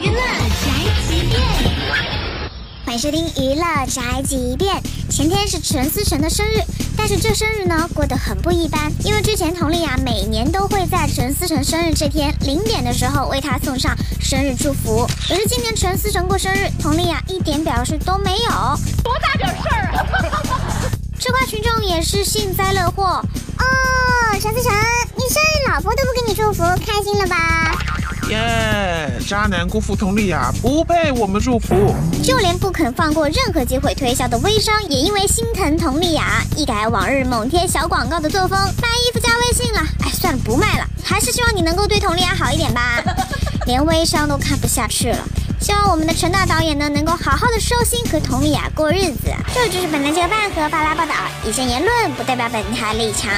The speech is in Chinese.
娱乐宅急便，欢迎收听娱乐宅急便。前天是陈思诚的生日，但是这生日呢过得很不一般，因为之前佟丽娅每年都会在陈思诚生日这天零点的时候为他送上生日祝福，可是今年陈思诚过生日，佟丽娅一点表示都没有，多大点事儿啊！吃瓜群众也是幸灾乐祸。哦，陈思诚，你生日老婆都不给你祝福，开心了吧？耶！渣男辜负佟丽娅，不配我们祝福。就连不肯放过任何机会推销的微商，也因为心疼佟丽娅，一改往日猛贴小广告的作风，卖衣服加微信了。哎，算了，不卖了，还是希望你能够对佟丽娅好一点吧。连微商都看不下去了，希望我们的陈大导演呢能够好好的收心，和佟丽娅过日子。这就是本台这个饭盒巴拉报道，以上言论不代表本台立场。